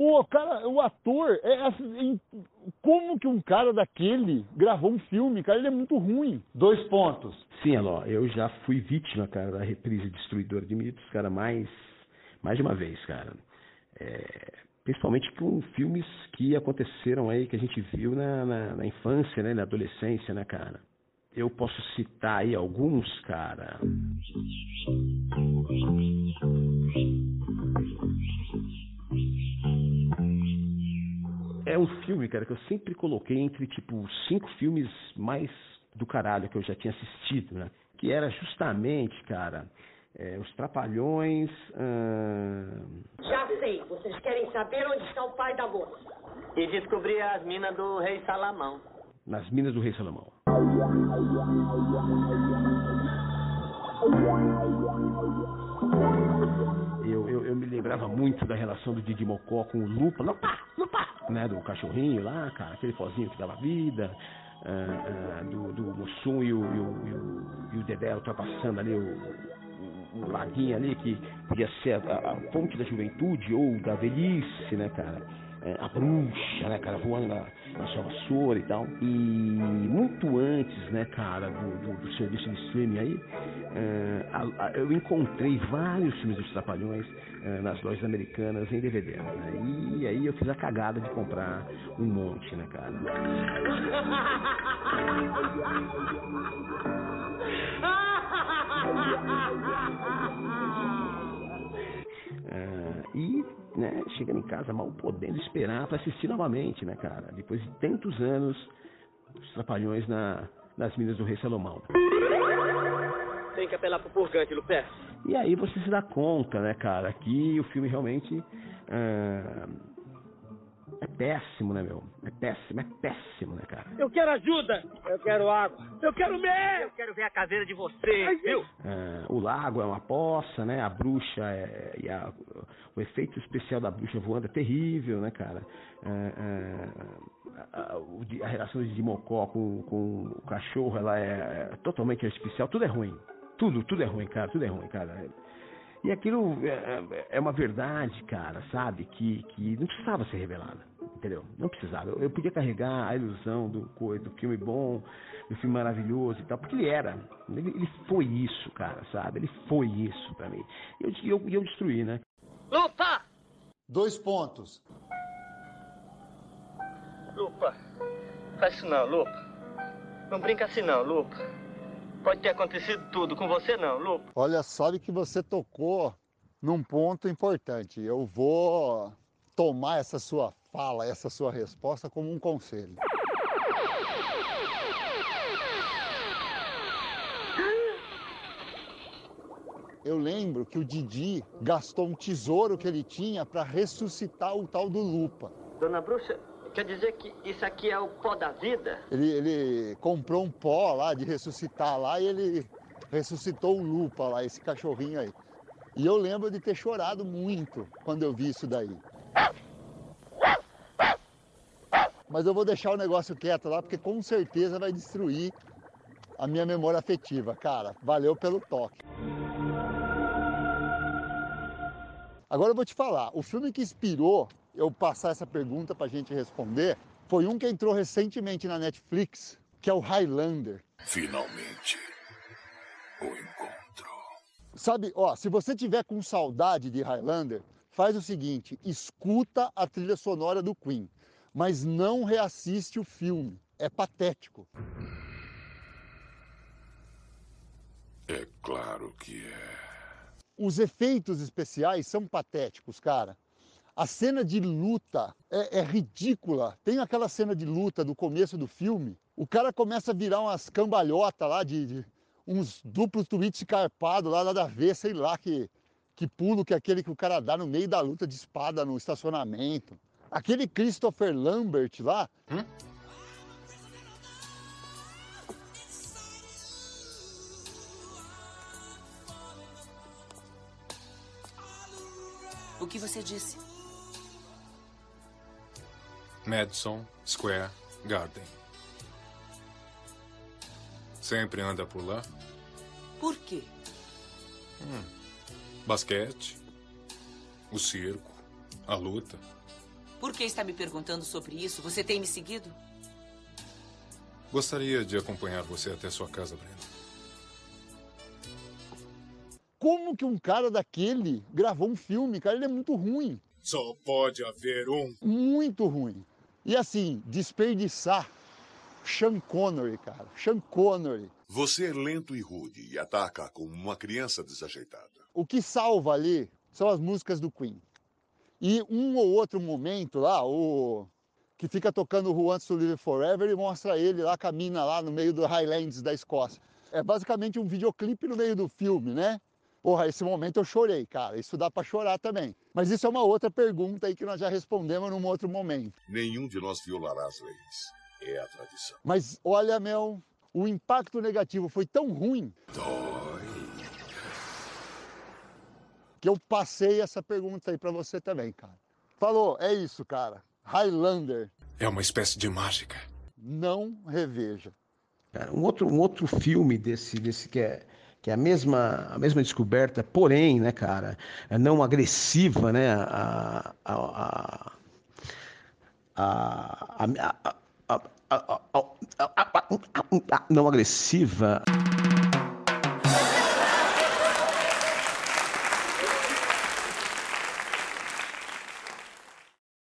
O cara, o ator, é assim, como que um cara daquele gravou um filme, cara? Ele é muito ruim. Dois pontos. Sim, Alô, eu já fui vítima, cara, da reprise Destruidor de Mitos, cara, mais, mais de uma vez, cara. É, principalmente com filmes que aconteceram aí, que a gente viu na, na, na infância, né, na adolescência, né, cara. Eu posso citar aí alguns, cara. É um filme, cara, que eu sempre coloquei entre, tipo, cinco filmes mais do caralho que eu já tinha assistido, né? Que era justamente, cara, é, Os Trapalhões. Hum... Já sei, vocês querem saber onde está o pai da moça. E descobrir as minas do rei Salamão. Nas minas do rei Salomão. Eu, eu, eu, me lembrava muito da relação do Didi Mocó com o Lupa, Lupa, Lupa, né? Do cachorrinho lá, cara, aquele pozinho que dava vida, uh, uh, do, do Mussum e o, e o, e o, o Dedé ultrapassando ali o, o, laguinho ali, que podia ser a, a, fonte da juventude ou da velhice, né, cara? É, a bruxa, né, cara, voando na, na sua vassoura e tal. E muito antes, né, cara, do, do, do serviço de streaming aí, é, a, a, eu encontrei vários filmes dos Trapalhões é, nas lojas americanas em DVD. Né, e aí eu fiz a cagada de comprar um monte, né, cara. né, chegando em casa mal podendo esperar para assistir novamente, né, cara? Depois de tantos anos, os trapalhões na, nas minas do Rei Salomão. Tem que apelar pro purgante, Lupé. E aí você se dá conta, né, cara, que o filme realmente uh, péssimo, né, meu? É péssimo, é péssimo, né, cara? Eu quero ajuda! Eu quero água! Eu quero mer! Eu quero ver a caveira de você, viu? É, o lago é uma poça, né? A bruxa é. E a, o efeito especial da bruxa voando é terrível, né, cara? É, é, a, a, a, relação de Mocó com, com o cachorro, ela é, é totalmente artificial. Tudo é ruim. Tudo, tudo é ruim, cara. Tudo é ruim, cara. E aquilo é, é, é uma verdade, cara, sabe? Que, que não precisava ser revelada, entendeu? Não precisava. Eu, eu podia carregar a ilusão do, do filme bom, do filme maravilhoso e tal, porque ele era. Ele, ele foi isso, cara, sabe? Ele foi isso pra mim. E eu, eu, eu destruí, né? Lupa! Dois pontos. Lupa, faz isso não, Lupa. Não brinca assim não, Lupa. Pode ter acontecido tudo com você não, Lupa. Olha, sabe que você tocou num ponto importante. Eu vou tomar essa sua fala, essa sua resposta como um conselho. Eu lembro que o Didi gastou um tesouro que ele tinha para ressuscitar o tal do Lupa. Dona Bruxa, Quer dizer que isso aqui é o pó da vida? Ele, ele comprou um pó lá de ressuscitar lá e ele ressuscitou o Lupa lá, esse cachorrinho aí. E eu lembro de ter chorado muito quando eu vi isso daí. Mas eu vou deixar o negócio quieto lá, porque com certeza vai destruir a minha memória afetiva. Cara, valeu pelo toque. Agora eu vou te falar, o filme que inspirou eu passar essa pergunta para a gente responder foi um que entrou recentemente na Netflix, que é o Highlander. Finalmente, o encontro. Sabe, ó, se você tiver com saudade de Highlander, faz o seguinte, escuta a trilha sonora do Queen, mas não reassiste o filme. É patético. É claro que é. Os efeitos especiais são patéticos, cara. A cena de luta é, é, ridícula. Tem aquela cena de luta do começo do filme. O cara começa a virar umas cambalhotas lá de, de uns duplos tweets carpados lá, nada a ver, sei lá que, que pulo que é aquele que o cara dá no meio da luta de espada no estacionamento. Aquele Christopher Lambert lá. Hum? O que você disse? Madison Square Garden. Sempre anda por lá? Por quê? Hum. Basquete, o circo, a luta. Por que está me perguntando sobre isso? Você tem me seguido? Gostaria de acompanhar você até sua casa, Brenda. Como que um cara daquele gravou um filme, cara? Ele é muito ruim. Só pode haver um. Muito ruim. E assim, desperdiçar Sean Connery, cara. Sean Connery. Você é lento e rude e ataca como uma criança desajeitada. O que salva ali são as músicas do Queen. E um ou outro momento lá, o que fica tocando Who Wants to Live Forever e mostra ele lá, camina lá no meio do Highlands da Escócia. É basicamente um videoclipe no meio do filme, né? Porra, esse momento eu chorei, cara. Isso dá para chorar também. Mas isso é uma outra pergunta aí que nós já respondemos num outro momento. Nenhum de nós violará as leis. É a tradição. Mas olha, Mel, o impacto negativo foi tão ruim Dói. que eu passei essa pergunta aí para você também, cara. Falou, é isso, cara. Highlander, É uma espécie de mágica. não reveja. Cara, um outro, um outro filme desse, desse que é que é a mesma, a mesma descoberta, porém, né, cara, é não agressiva, né, a, a, a, a, a, a, a, a, a, a não agressiva.